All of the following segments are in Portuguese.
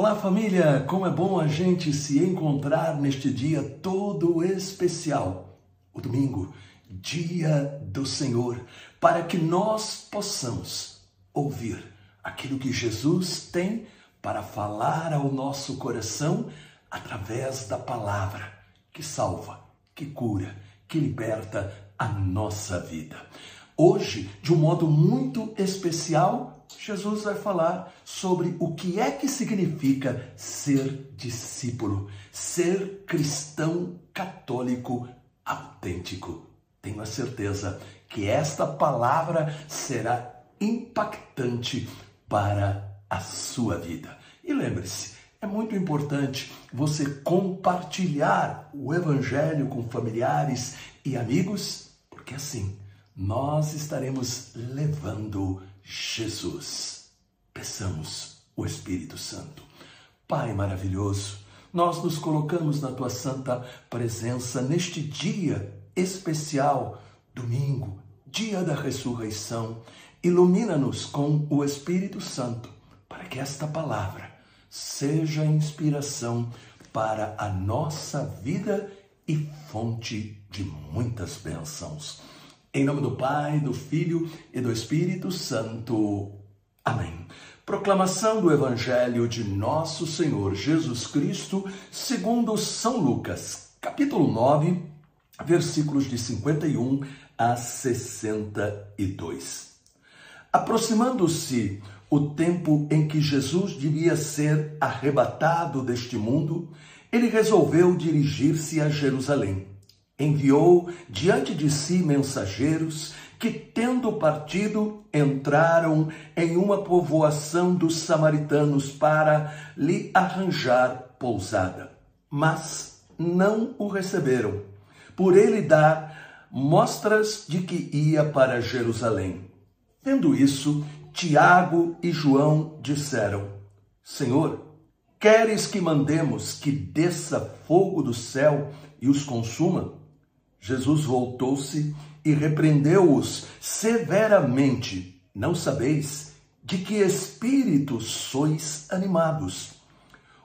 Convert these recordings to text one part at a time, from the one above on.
Olá família, como é bom a gente se encontrar neste dia todo especial, o domingo, dia do Senhor, para que nós possamos ouvir aquilo que Jesus tem para falar ao nosso coração através da palavra que salva, que cura, que liberta a nossa vida. Hoje, de um modo muito especial, Jesus vai falar sobre o que é que significa ser discípulo, ser cristão católico autêntico. Tenho a certeza que esta palavra será impactante para a sua vida. E lembre-se, é muito importante você compartilhar o evangelho com familiares e amigos, porque assim nós estaremos levando Jesus. Peçamos o Espírito Santo. Pai maravilhoso, nós nos colocamos na tua santa presença neste dia especial, domingo, dia da ressurreição. Ilumina-nos com o Espírito Santo para que esta palavra seja inspiração para a nossa vida e fonte de muitas bênçãos. Em nome do Pai, do Filho e do Espírito Santo. Amém. Proclamação do Evangelho de Nosso Senhor Jesus Cristo, segundo São Lucas, capítulo 9, versículos de 51 a 62. Aproximando-se o tempo em que Jesus devia ser arrebatado deste mundo, ele resolveu dirigir-se a Jerusalém enviou diante de si mensageiros que, tendo partido, entraram em uma povoação dos samaritanos para lhe arranjar pousada. Mas não o receberam, por ele dar mostras de que ia para Jerusalém. Vendo isso, Tiago e João disseram: Senhor, queres que mandemos que desça fogo do céu e os consuma? Jesus voltou-se e repreendeu-os severamente. Não sabeis de que espírito sois animados?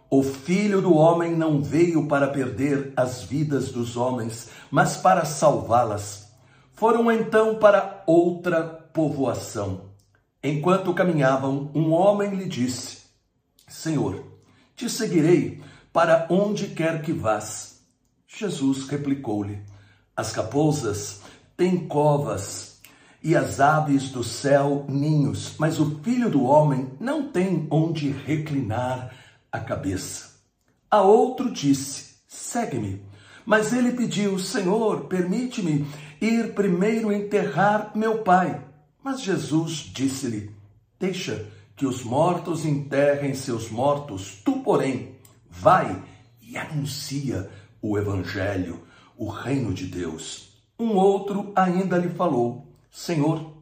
O Filho do Homem não veio para perder as vidas dos homens, mas para salvá-las. Foram então para outra povoação. Enquanto caminhavam, um homem lhe disse: Senhor, te seguirei para onde quer que vás. Jesus replicou-lhe: as raposas têm covas e as aves do céu ninhos, mas o filho do homem não tem onde reclinar a cabeça. A outro disse: Segue-me. Mas ele pediu: Senhor, permite-me ir primeiro enterrar meu pai. Mas Jesus disse-lhe: Deixa que os mortos enterrem seus mortos, tu, porém, vai e anuncia o evangelho o reino de Deus. Um outro ainda lhe falou: Senhor,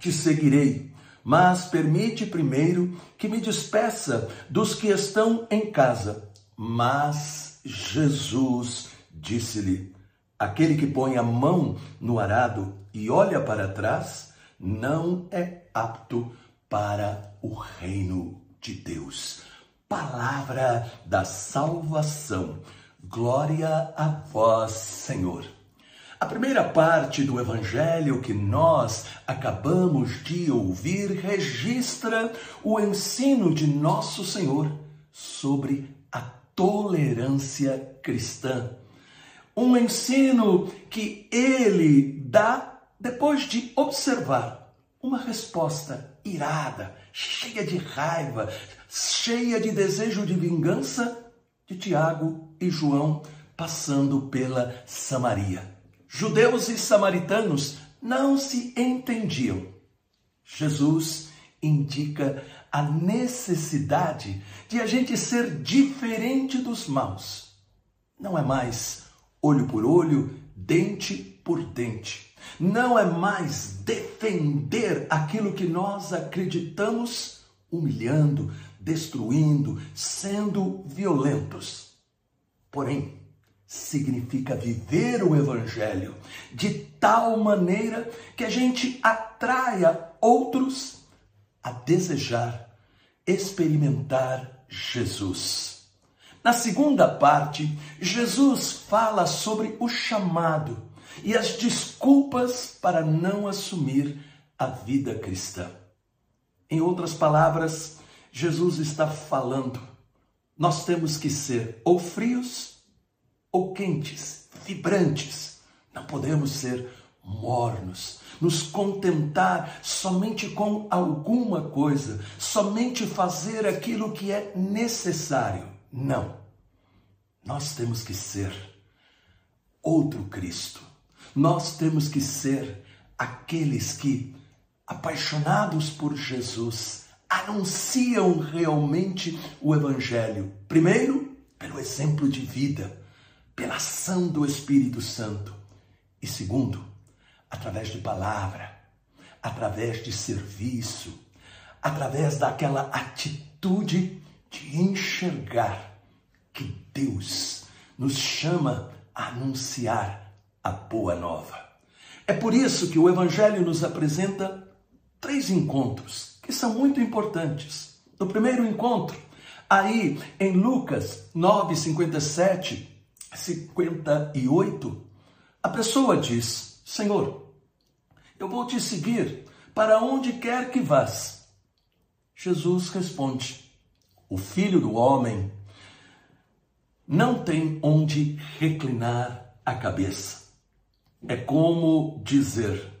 te seguirei, mas permite primeiro que me despeça dos que estão em casa. Mas Jesus disse-lhe: Aquele que põe a mão no arado e olha para trás, não é apto para o reino de Deus. Palavra da salvação. Glória a vós, Senhor. A primeira parte do evangelho que nós acabamos de ouvir registra o ensino de nosso Senhor sobre a tolerância cristã. Um ensino que ele dá depois de observar uma resposta irada, cheia de raiva, cheia de desejo de vingança de Tiago e João passando pela Samaria. Judeus e samaritanos não se entendiam. Jesus indica a necessidade de a gente ser diferente dos maus. Não é mais olho por olho, dente por dente. Não é mais defender aquilo que nós acreditamos, humilhando, destruindo, sendo violentos. Porém, significa viver o Evangelho de tal maneira que a gente atraia outros a desejar experimentar Jesus. Na segunda parte, Jesus fala sobre o chamado e as desculpas para não assumir a vida cristã. Em outras palavras, Jesus está falando: nós temos que ser ou frios ou quentes, vibrantes. Não podemos ser mornos, nos contentar somente com alguma coisa, somente fazer aquilo que é necessário. Não. Nós temos que ser outro Cristo. Nós temos que ser aqueles que, apaixonados por Jesus, anunciam realmente o Evangelho. Primeiro, pelo exemplo de vida, pela ação do Espírito Santo. E segundo, através de palavra, através de serviço, através daquela atitude de enxergar que Deus nos chama a anunciar a boa nova. É por isso que o Evangelho nos apresenta três encontros que são muito importantes. No primeiro encontro, aí em Lucas 9, 57, 58, a pessoa diz: Senhor, eu vou te seguir para onde quer que vás. Jesus responde: O filho do homem não tem onde reclinar a cabeça. É como dizer,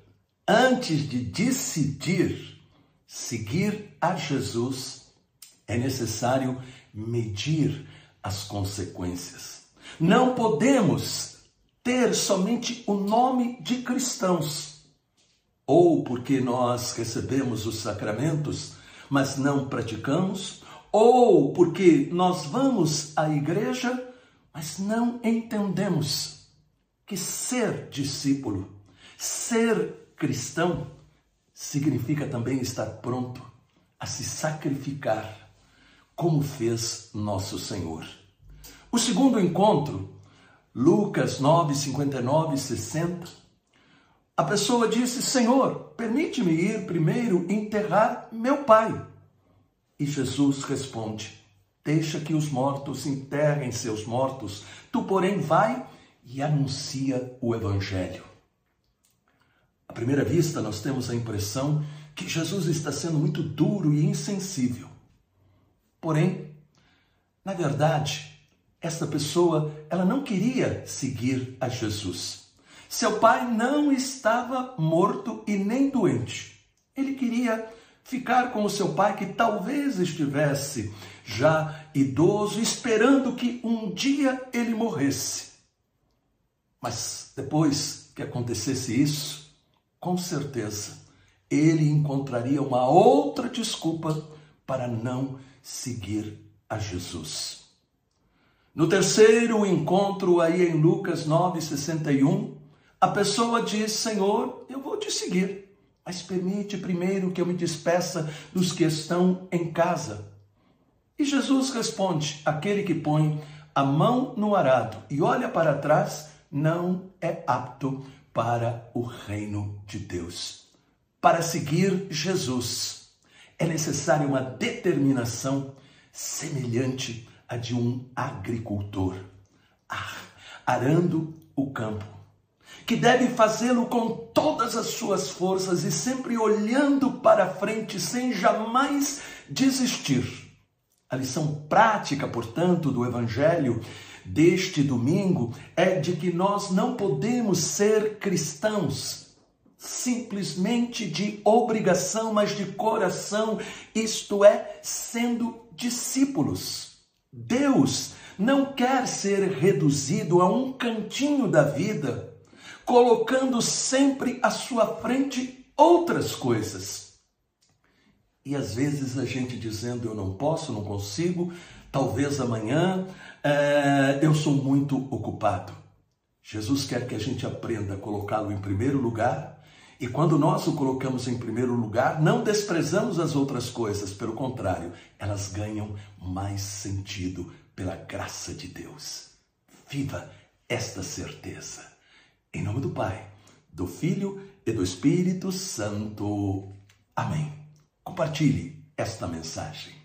antes de decidir seguir a Jesus, é necessário medir as consequências. Não podemos ter somente o nome de cristãos, ou porque nós recebemos os sacramentos, mas não praticamos, ou porque nós vamos à igreja, mas não entendemos que ser discípulo, ser cristão, significa também estar pronto a se sacrificar, como fez nosso Senhor. O segundo encontro Lucas 9, 59 e 60. A pessoa disse: Senhor, permite-me ir primeiro enterrar meu pai. E Jesus responde: Deixa que os mortos enterrem seus mortos, tu, porém, vai e anuncia o Evangelho. Primeira vista, nós temos a impressão que Jesus está sendo muito duro e insensível. Porém, na verdade, esta pessoa, ela não queria seguir a Jesus. Seu pai não estava morto e nem doente. Ele queria ficar com o seu pai, que talvez estivesse já idoso, esperando que um dia ele morresse. Mas depois que acontecesse isso, com certeza ele encontraria uma outra desculpa para não seguir a Jesus. No terceiro encontro, aí em Lucas 9,61, a pessoa diz: Senhor, eu vou te seguir, mas permite primeiro que eu me despeça dos que estão em casa. E Jesus responde: Aquele que põe a mão no arado e olha para trás não é apto para o reino de Deus. Para seguir Jesus é necessária uma determinação semelhante a de um agricultor, arando o campo, que deve fazê-lo com todas as suas forças e sempre olhando para frente sem jamais desistir. A lição prática, portanto, do Evangelho deste domingo é de que nós não podemos ser cristãos simplesmente de obrigação, mas de coração, isto é, sendo discípulos. Deus não quer ser reduzido a um cantinho da vida, colocando sempre à sua frente outras coisas. E às vezes a gente dizendo eu não posso, não consigo, talvez amanhã é, eu sou muito ocupado. Jesus quer que a gente aprenda a colocá-lo em primeiro lugar e quando nós o colocamos em primeiro lugar, não desprezamos as outras coisas, pelo contrário, elas ganham mais sentido pela graça de Deus. Viva esta certeza. Em nome do Pai, do Filho e do Espírito Santo. Amém. Compartilhe esta mensagem.